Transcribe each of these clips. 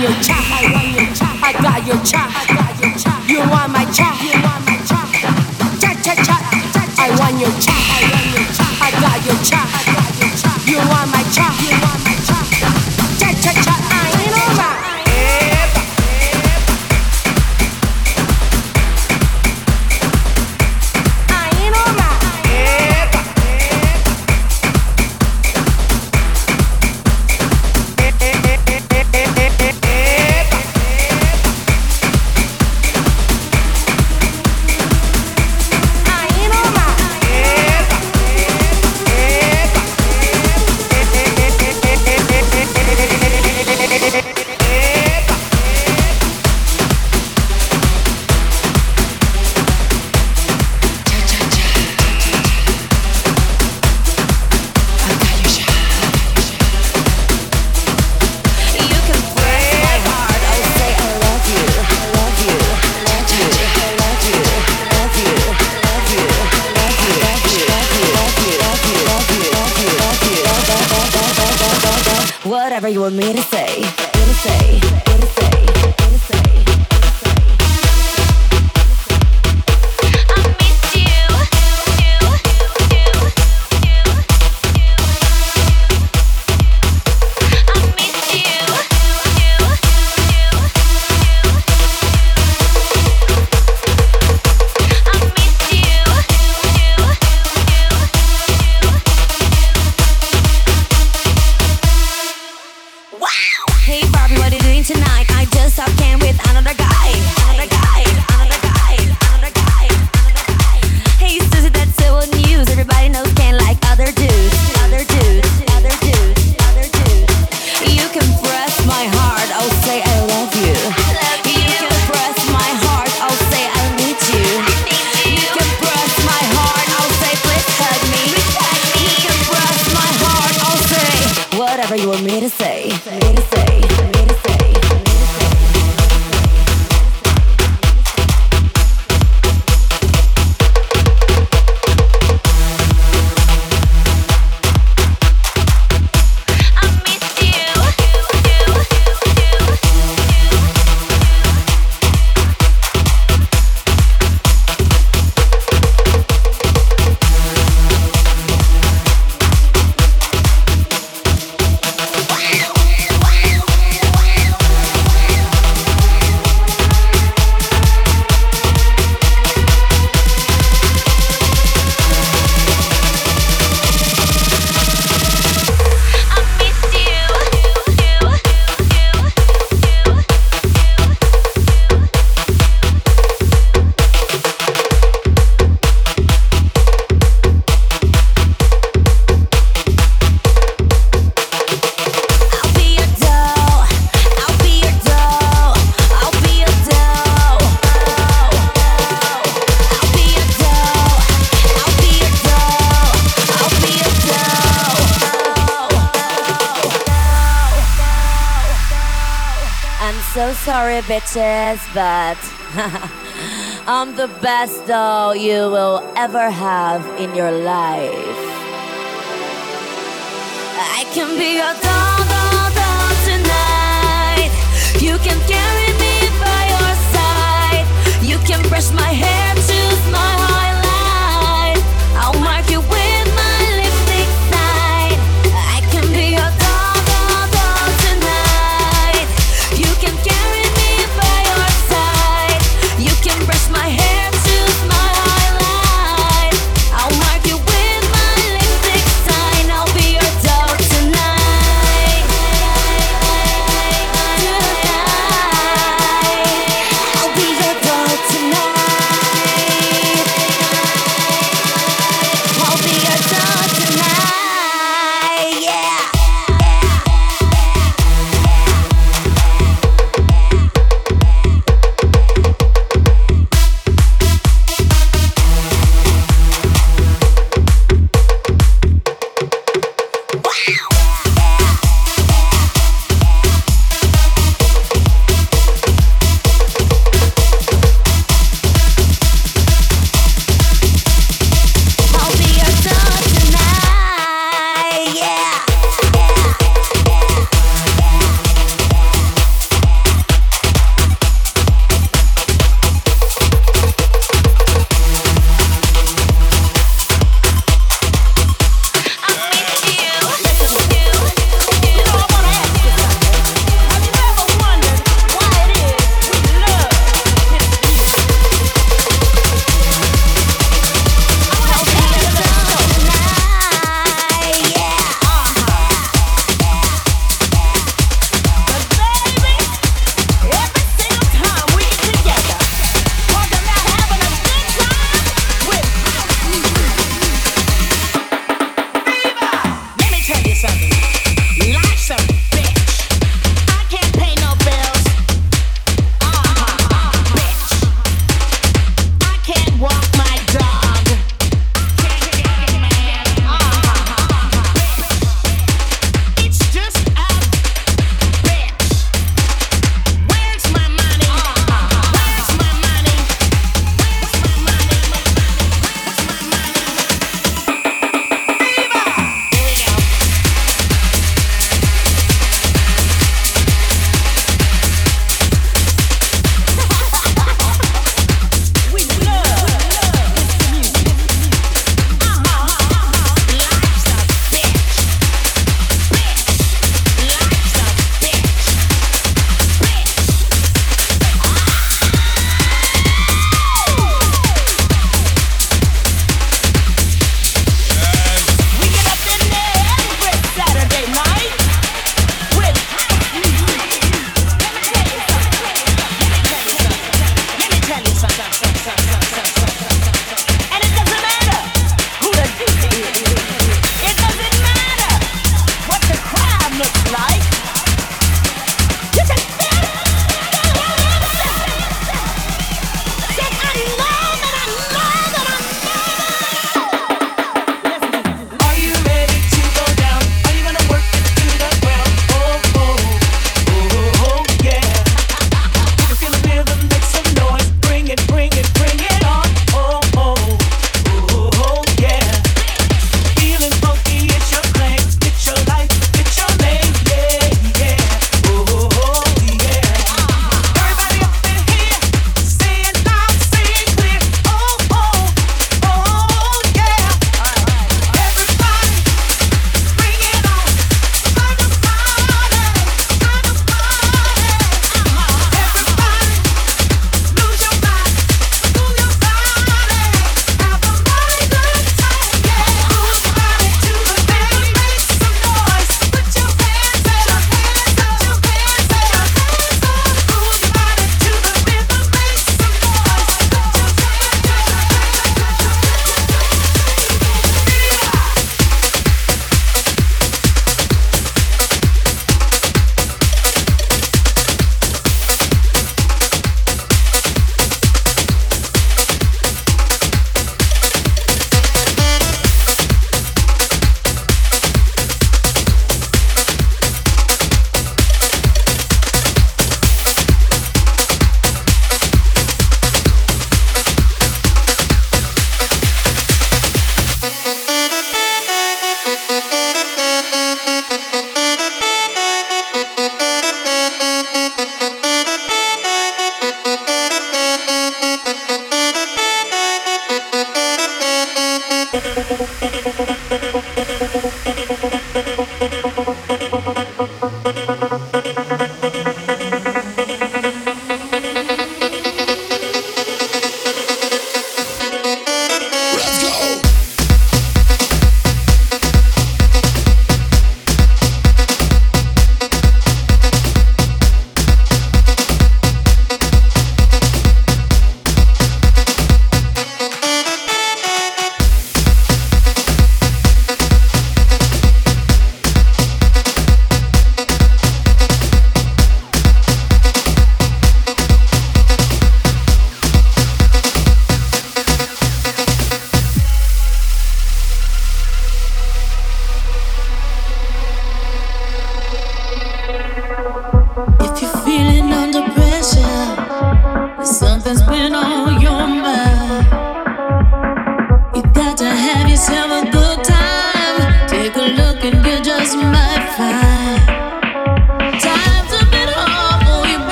your child, I want your child, I got your child. best bet. I'm the best doll you will ever have in your life. I can be your doll, doll, doll tonight. You can carry me by your side. You can brush my hair, choose my highlight.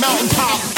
mountaintop.